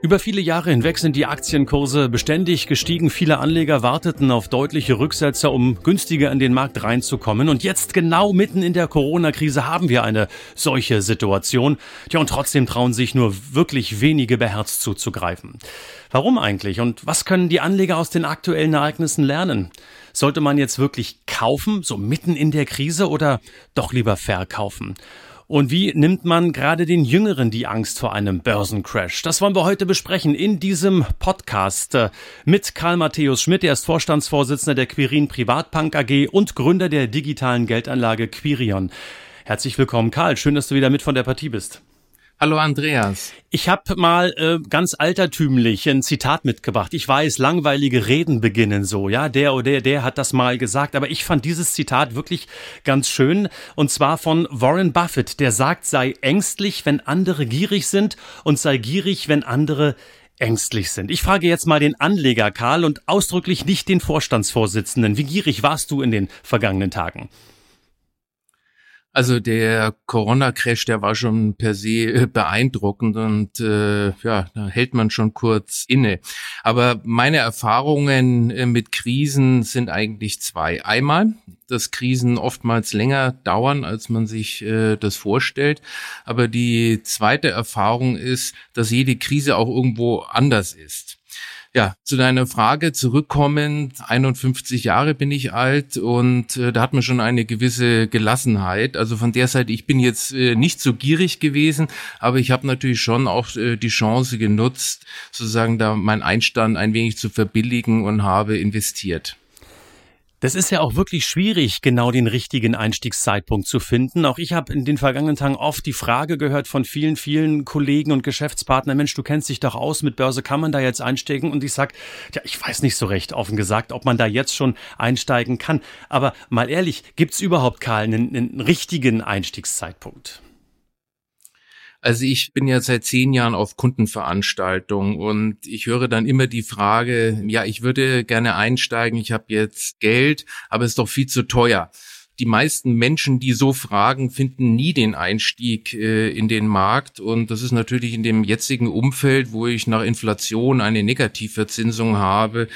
Über viele Jahre hinweg sind die Aktienkurse beständig gestiegen. Viele Anleger warteten auf deutliche Rücksetzer, um günstiger in den Markt reinzukommen. Und jetzt genau mitten in der Corona-Krise haben wir eine solche Situation. Ja, und trotzdem trauen sich nur wirklich wenige beherzt zuzugreifen. Warum eigentlich? Und was können die Anleger aus den aktuellen Ereignissen lernen? Sollte man jetzt wirklich kaufen, so mitten in der Krise, oder doch lieber verkaufen? Und wie nimmt man gerade den Jüngeren die Angst vor einem Börsencrash? Das wollen wir heute besprechen in diesem Podcast äh, mit Karl Matthäus Schmidt. Er ist Vorstandsvorsitzender der Quirin Privatbank AG und Gründer der digitalen Geldanlage Quirion. Herzlich willkommen, Karl. Schön, dass du wieder mit von der Partie bist. Hallo Andreas. Ich habe mal äh, ganz altertümlich ein Zitat mitgebracht. Ich weiß, langweilige Reden beginnen so, ja, der oder der, der hat das mal gesagt, aber ich fand dieses Zitat wirklich ganz schön und zwar von Warren Buffett, der sagt, sei ängstlich, wenn andere gierig sind und sei gierig, wenn andere ängstlich sind. Ich frage jetzt mal den Anleger Karl und ausdrücklich nicht den Vorstandsvorsitzenden. Wie gierig warst du in den vergangenen Tagen? Also der Corona-Crash, der war schon per se äh, beeindruckend und äh, ja, da hält man schon kurz inne. Aber meine Erfahrungen äh, mit Krisen sind eigentlich zwei. Einmal, dass Krisen oftmals länger dauern, als man sich äh, das vorstellt. Aber die zweite Erfahrung ist, dass jede Krise auch irgendwo anders ist. Ja, zu deiner Frage zurückkommend, 51 Jahre bin ich alt und äh, da hat man schon eine gewisse Gelassenheit. Also von der Seite, ich bin jetzt äh, nicht so gierig gewesen, aber ich habe natürlich schon auch äh, die Chance genutzt, sozusagen da mein Einstand ein wenig zu verbilligen und habe investiert. Das ist ja auch wirklich schwierig, genau den richtigen Einstiegszeitpunkt zu finden. Auch ich habe in den vergangenen Tagen oft die Frage gehört von vielen, vielen Kollegen und Geschäftspartnern, Mensch, du kennst dich doch aus, mit Börse kann man da jetzt einsteigen? Und ich sag, ja, ich weiß nicht so recht, offen gesagt, ob man da jetzt schon einsteigen kann. Aber mal ehrlich, gibt's überhaupt, Karl, einen, einen richtigen Einstiegszeitpunkt? Also ich bin ja seit zehn Jahren auf Kundenveranstaltungen und ich höre dann immer die Frage, ja, ich würde gerne einsteigen, ich habe jetzt Geld, aber es ist doch viel zu teuer. Die meisten Menschen, die so fragen, finden nie den Einstieg äh, in den Markt. Und das ist natürlich in dem jetzigen Umfeld, wo ich nach Inflation eine Negativverzinsung habe,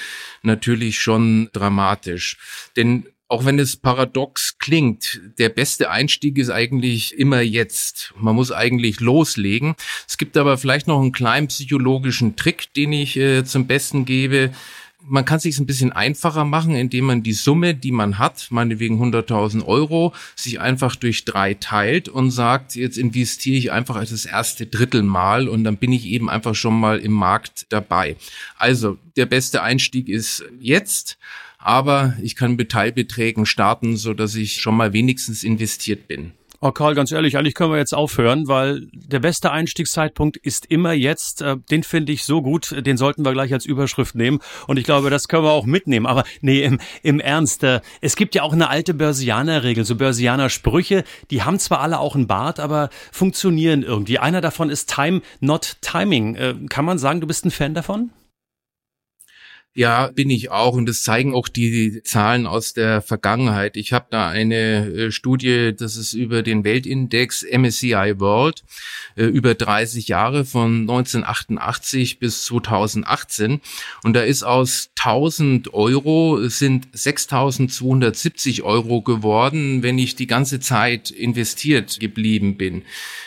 natürlich schon dramatisch. Denn auch wenn es paradox klingt, der beste Einstieg ist eigentlich immer jetzt. Man muss eigentlich loslegen. Es gibt aber vielleicht noch einen kleinen psychologischen Trick, den ich äh, zum Besten gebe. Man kann sich ein bisschen einfacher machen, indem man die Summe, die man hat, meinetwegen 100.000 Euro, sich einfach durch drei teilt und sagt, jetzt investiere ich einfach als das erste Drittel mal und dann bin ich eben einfach schon mal im Markt dabei. Also der beste Einstieg ist jetzt aber ich kann mit Teilbeträgen starten, so dass ich schon mal wenigstens investiert bin. Oh Karl, ganz ehrlich, eigentlich können wir jetzt aufhören, weil der beste Einstiegszeitpunkt ist immer jetzt. Äh, den finde ich so gut, den sollten wir gleich als Überschrift nehmen. Und ich glaube, das können wir auch mitnehmen. Aber nee, im, im Ernst, äh, es gibt ja auch eine alte Börsianer-Regel, so Börsianer-Sprüche, die haben zwar alle auch einen Bart, aber funktionieren irgendwie. Einer davon ist Time, not Timing. Äh, kann man sagen, du bist ein Fan davon? Ja, bin ich auch und das zeigen auch die Zahlen aus der Vergangenheit. Ich habe da eine äh, Studie, das ist über den Weltindex MSCI World äh, über 30 Jahre von 1988 bis 2018 und da ist aus 1000 Euro sind 6270 Euro geworden, wenn ich die ganze Zeit investiert geblieben bin.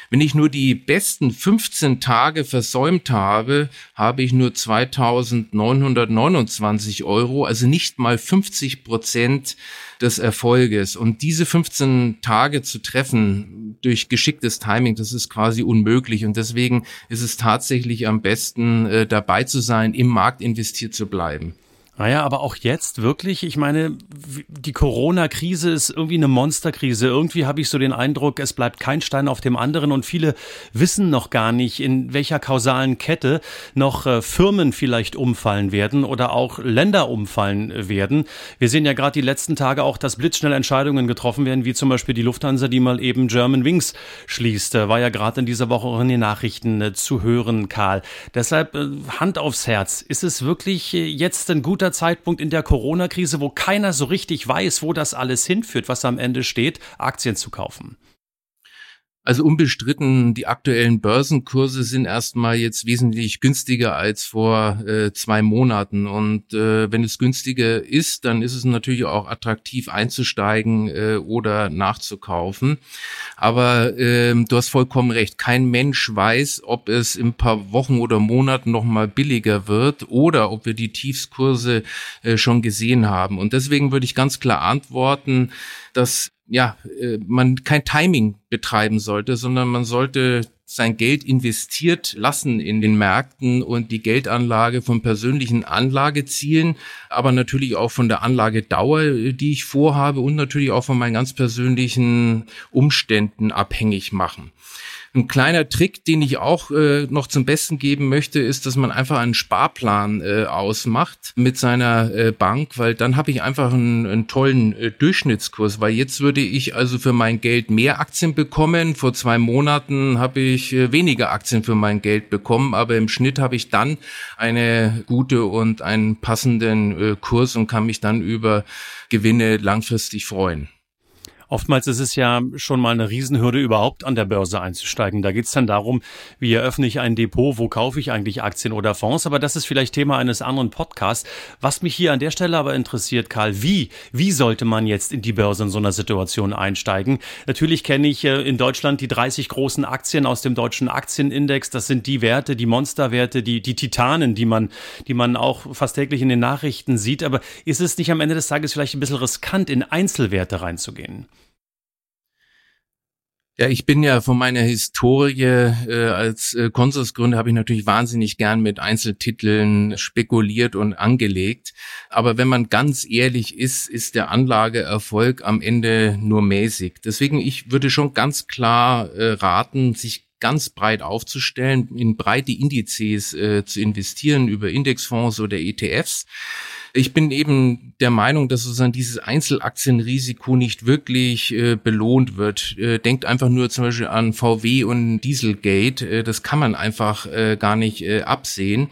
Wenn ich nur die besten 15 Tage versäumt habe, habe ich nur 2929 Euro, also nicht mal 50 Prozent des Erfolges. Und diese 15 Tage zu treffen durch geschicktes Timing, das ist quasi unmöglich. Und deswegen ist es tatsächlich am besten, äh, dabei zu sein, im Markt investiert zu bleiben. Naja, aber auch jetzt wirklich, ich meine, die Corona-Krise ist irgendwie eine Monsterkrise. Irgendwie habe ich so den Eindruck, es bleibt kein Stein auf dem anderen und viele wissen noch gar nicht, in welcher kausalen Kette noch äh, Firmen vielleicht umfallen werden oder auch Länder umfallen werden. Wir sehen ja gerade die letzten Tage auch, dass blitzschnell Entscheidungen getroffen werden, wie zum Beispiel die Lufthansa, die mal eben German Wings schließt. War ja gerade in dieser Woche auch in den Nachrichten äh, zu hören, Karl. Deshalb äh, Hand aufs Herz. Ist es wirklich jetzt ein guter guter Zeitpunkt in der Corona-Krise, wo keiner so richtig weiß, wo das alles hinführt, was am Ende steht, Aktien zu kaufen. Also unbestritten, die aktuellen Börsenkurse sind erstmal jetzt wesentlich günstiger als vor äh, zwei Monaten. Und äh, wenn es günstiger ist, dann ist es natürlich auch attraktiv einzusteigen äh, oder nachzukaufen. Aber äh, du hast vollkommen recht. Kein Mensch weiß, ob es in ein paar Wochen oder Monaten noch mal billiger wird oder ob wir die Tiefskurse äh, schon gesehen haben. Und deswegen würde ich ganz klar antworten, dass ja, äh, man kein Timing betreiben sollte, sondern man sollte sein Geld investiert lassen in den Märkten und die Geldanlage von persönlichen Anlagezielen, aber natürlich auch von der Anlagedauer, die ich vorhabe und natürlich auch von meinen ganz persönlichen Umständen abhängig machen. Ein kleiner Trick, den ich auch äh, noch zum Besten geben möchte, ist, dass man einfach einen Sparplan äh, ausmacht mit seiner äh, Bank, weil dann habe ich einfach einen, einen tollen äh, Durchschnittskurs, weil jetzt würde ich also für mein Geld mehr Aktien bekommen. Vor zwei Monaten habe ich äh, weniger Aktien für mein Geld bekommen, aber im Schnitt habe ich dann eine gute und einen passenden äh, Kurs und kann mich dann über Gewinne langfristig freuen. Oftmals ist es ja schon mal eine Riesenhürde, überhaupt an der Börse einzusteigen. Da geht es dann darum, wie eröffne ich ein Depot, wo kaufe ich eigentlich Aktien oder Fonds. Aber das ist vielleicht Thema eines anderen Podcasts. Was mich hier an der Stelle aber interessiert, Karl, wie, wie sollte man jetzt in die Börse in so einer Situation einsteigen? Natürlich kenne ich äh, in Deutschland die 30 großen Aktien aus dem deutschen Aktienindex. Das sind die Werte, die Monsterwerte, die, die Titanen, die man, die man auch fast täglich in den Nachrichten sieht. Aber ist es nicht am Ende des Tages vielleicht ein bisschen riskant, in Einzelwerte reinzugehen? Ja, ich bin ja von meiner Historie äh, als äh, Konsursgründer habe ich natürlich wahnsinnig gern mit Einzeltiteln spekuliert und angelegt. Aber wenn man ganz ehrlich ist, ist der Anlageerfolg am Ende nur mäßig. Deswegen ich würde schon ganz klar äh, raten, sich ganz breit aufzustellen, in breite Indizes äh, zu investieren über Indexfonds oder ETFs ich bin eben der Meinung, dass sozusagen dieses Einzelaktienrisiko nicht wirklich äh, belohnt wird. Äh, denkt einfach nur zum Beispiel an VW und Dieselgate. Äh, das kann man einfach äh, gar nicht äh, absehen.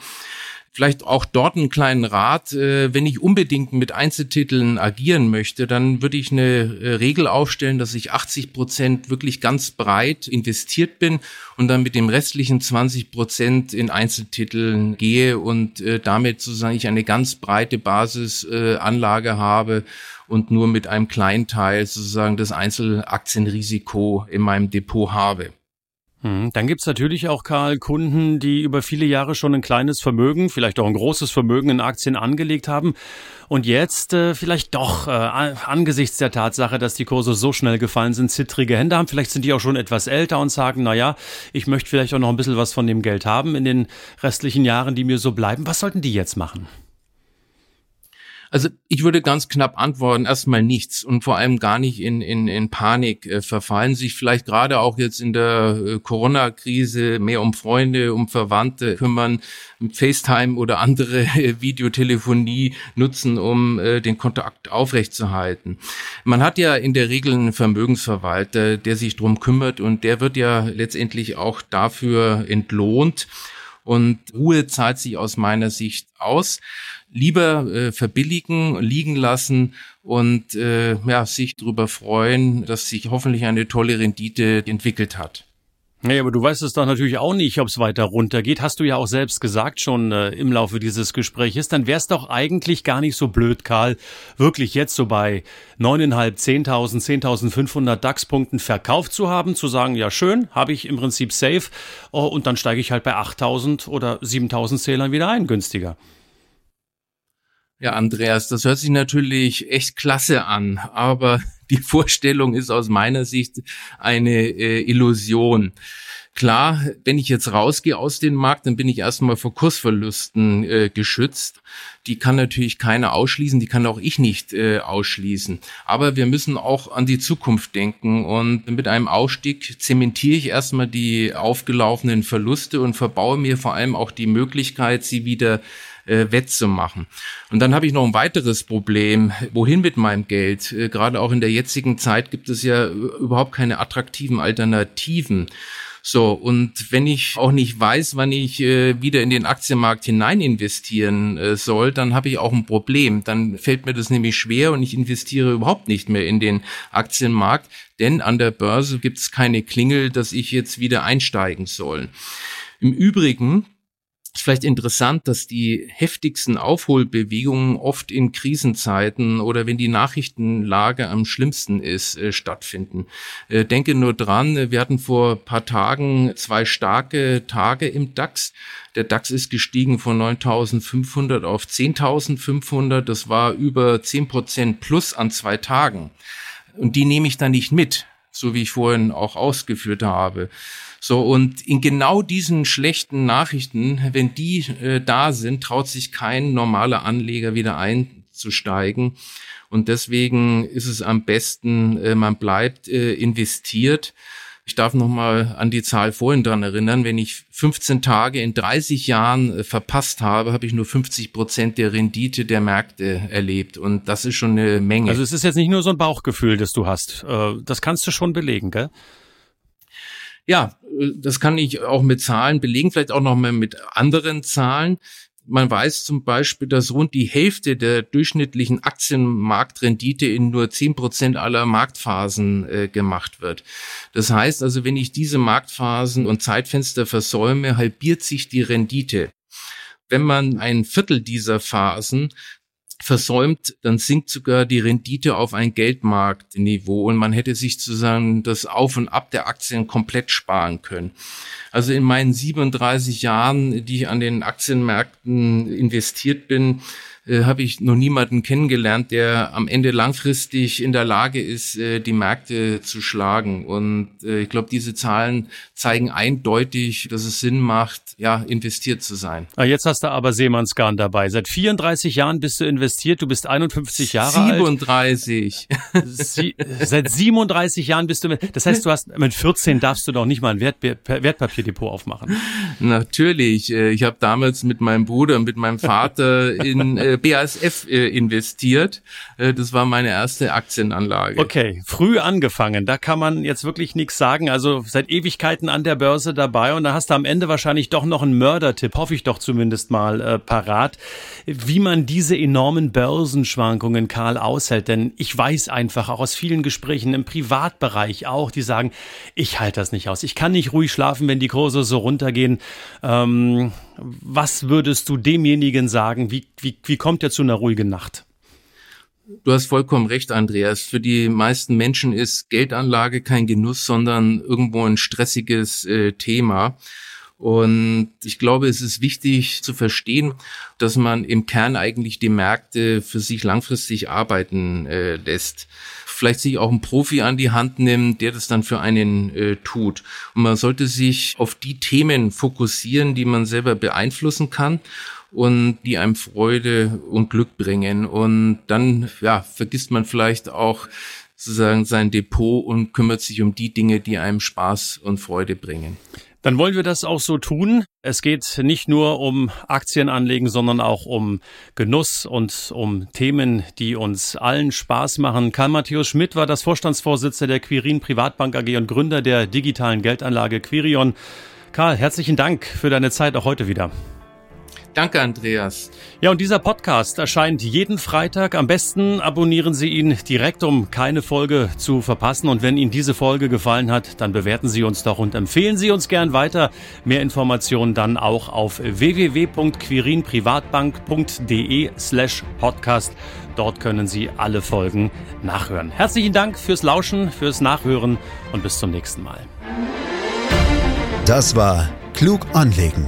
Vielleicht auch dort einen kleinen Rat. Äh, wenn ich unbedingt mit Einzeltiteln agieren möchte, dann würde ich eine äh, Regel aufstellen, dass ich 80 Prozent wirklich ganz breit investiert bin und dann mit dem restlichen 20 Prozent in Einzeltiteln gehe und äh, damit sozusagen ich eine ganz breite Basisanlage habe und nur mit einem kleinen Teil sozusagen das Einzelaktienrisiko in meinem Depot habe. Hm, dann gibt's natürlich auch, Karl, Kunden, die über viele Jahre schon ein kleines Vermögen, vielleicht auch ein großes Vermögen in Aktien angelegt haben und jetzt äh, vielleicht doch äh, angesichts der Tatsache, dass die Kurse so schnell gefallen sind, zittrige Hände haben. Vielleicht sind die auch schon etwas älter und sagen, na ja, ich möchte vielleicht auch noch ein bisschen was von dem Geld haben in den restlichen Jahren, die mir so bleiben. Was sollten die jetzt machen? Also ich würde ganz knapp antworten, erstmal nichts und vor allem gar nicht in, in, in Panik äh, verfallen, sich vielleicht gerade auch jetzt in der äh, Corona-Krise mehr um Freunde, um Verwandte kümmern, FaceTime oder andere äh, Videotelefonie nutzen, um äh, den Kontakt aufrechtzuerhalten. Man hat ja in der Regel einen Vermögensverwalter, der sich drum kümmert und der wird ja letztendlich auch dafür entlohnt. Und Ruhe zahlt sich aus meiner Sicht aus lieber äh, verbilligen, liegen lassen und äh, ja, sich darüber freuen, dass sich hoffentlich eine tolle Rendite entwickelt hat. Nee, aber du weißt es doch natürlich auch nicht, ob es weiter runtergeht. Hast du ja auch selbst gesagt schon äh, im Laufe dieses Gespräches. Dann wäre es doch eigentlich gar nicht so blöd, Karl, wirklich jetzt so bei 9.500, 10.000, 10.500 DAX-Punkten verkauft zu haben, zu sagen, ja schön, habe ich im Prinzip safe oh, und dann steige ich halt bei 8.000 oder 7.000 Zählern wieder ein, günstiger. Ja, Andreas, das hört sich natürlich echt klasse an, aber die Vorstellung ist aus meiner Sicht eine äh, Illusion. Klar, wenn ich jetzt rausgehe aus dem Markt, dann bin ich erstmal vor Kursverlusten äh, geschützt. Die kann natürlich keiner ausschließen, die kann auch ich nicht äh, ausschließen. Aber wir müssen auch an die Zukunft denken und mit einem Ausstieg zementiere ich erstmal die aufgelaufenen Verluste und verbaue mir vor allem auch die Möglichkeit, sie wieder äh, wettzumachen. Und dann habe ich noch ein weiteres Problem. Wohin mit meinem Geld? Äh, gerade auch in der jetzigen Zeit gibt es ja überhaupt keine attraktiven Alternativen. So, und wenn ich auch nicht weiß, wann ich äh, wieder in den Aktienmarkt hinein investieren äh, soll, dann habe ich auch ein Problem. Dann fällt mir das nämlich schwer und ich investiere überhaupt nicht mehr in den Aktienmarkt, denn an der Börse gibt es keine Klingel, dass ich jetzt wieder einsteigen soll. Im Übrigen ist vielleicht interessant, dass die heftigsten Aufholbewegungen oft in Krisenzeiten oder wenn die Nachrichtenlage am schlimmsten ist, äh, stattfinden. Äh, denke nur dran, wir hatten vor paar Tagen zwei starke Tage im DAX. Der DAX ist gestiegen von 9.500 auf 10.500. Das war über 10 Prozent plus an zwei Tagen. Und die nehme ich dann nicht mit, so wie ich vorhin auch ausgeführt habe. So, und in genau diesen schlechten Nachrichten, wenn die äh, da sind, traut sich kein normaler Anleger wieder einzusteigen. Und deswegen ist es am besten, äh, man bleibt äh, investiert. Ich darf noch mal an die Zahl vorhin dran erinnern. Wenn ich 15 Tage in 30 Jahren äh, verpasst habe, habe ich nur 50 Prozent der Rendite der Märkte erlebt. Und das ist schon eine Menge. Also es ist jetzt nicht nur so ein Bauchgefühl, das du hast. Äh, das kannst du schon belegen, gell? Ja, das kann ich auch mit Zahlen belegen, vielleicht auch noch mal mit anderen Zahlen. Man weiß zum Beispiel, dass rund die Hälfte der durchschnittlichen Aktienmarktrendite in nur zehn Prozent aller Marktphasen äh, gemacht wird. Das heißt also, wenn ich diese Marktphasen und Zeitfenster versäume, halbiert sich die Rendite. Wenn man ein Viertel dieser Phasen versäumt, dann sinkt sogar die Rendite auf ein Geldmarktniveau und man hätte sich sozusagen das Auf und Ab der Aktien komplett sparen können. Also in meinen 37 Jahren, die ich an den Aktienmärkten investiert bin, äh, habe ich noch niemanden kennengelernt, der am Ende langfristig in der Lage ist, äh, die Märkte zu schlagen. Und äh, ich glaube, diese Zahlen zeigen eindeutig, dass es Sinn macht, ja, investiert zu sein. Ah, jetzt hast du aber Seemannsgarn dabei. Seit 34 Jahren bist du investiert, du bist 51 Jahre 37. alt. 37. seit 37 Jahren bist du, das heißt, du hast, mit 14 darfst du doch nicht mal ein Wert, Wertpapierdepot aufmachen. Natürlich. Ich habe damals mit meinem Bruder und mit meinem Vater in äh, BASF äh, investiert. Äh, das war meine erste Aktienanlage. Okay, früh angefangen. Da kann man jetzt wirklich nichts sagen. Also seit Ewigkeiten an der Börse dabei und da hast du am Ende wahrscheinlich doch noch einen Mördertipp, hoffe ich doch zumindest mal äh, parat, wie man diese enormen Börsenschwankungen, Karl, aushält. Denn ich weiß einfach auch aus vielen Gesprächen im Privatbereich auch, die sagen, ich halte das nicht aus. Ich kann nicht ruhig schlafen, wenn die Kurse so runtergehen. Ähm, was würdest du demjenigen sagen? Wie, wie, wie kommt er zu einer ruhigen Nacht? Du hast vollkommen recht, Andreas. Für die meisten Menschen ist Geldanlage kein Genuss, sondern irgendwo ein stressiges äh, Thema. Und ich glaube, es ist wichtig zu verstehen, dass man im Kern eigentlich die Märkte für sich langfristig arbeiten äh, lässt vielleicht sich auch einen Profi an die Hand nimmt, der das dann für einen äh, tut. Und man sollte sich auf die Themen fokussieren, die man selber beeinflussen kann und die einem Freude und Glück bringen. Und dann, ja, vergisst man vielleicht auch sozusagen sein Depot und kümmert sich um die Dinge, die einem Spaß und Freude bringen. Dann wollen wir das auch so tun. Es geht nicht nur um Aktienanlegen, sondern auch um Genuss und um Themen, die uns allen Spaß machen. Karl Matthäus Schmidt war das Vorstandsvorsitzender der Quirin Privatbank AG und Gründer der digitalen Geldanlage Quirion. Karl, herzlichen Dank für deine Zeit auch heute wieder. Danke, Andreas. Ja, und dieser Podcast erscheint jeden Freitag. Am besten abonnieren Sie ihn direkt, um keine Folge zu verpassen. Und wenn Ihnen diese Folge gefallen hat, dann bewerten Sie uns doch und empfehlen Sie uns gern weiter. Mehr Informationen dann auch auf www.quirinprivatbank.de slash podcast. Dort können Sie alle Folgen nachhören. Herzlichen Dank fürs Lauschen, fürs Nachhören und bis zum nächsten Mal. Das war Klug anlegen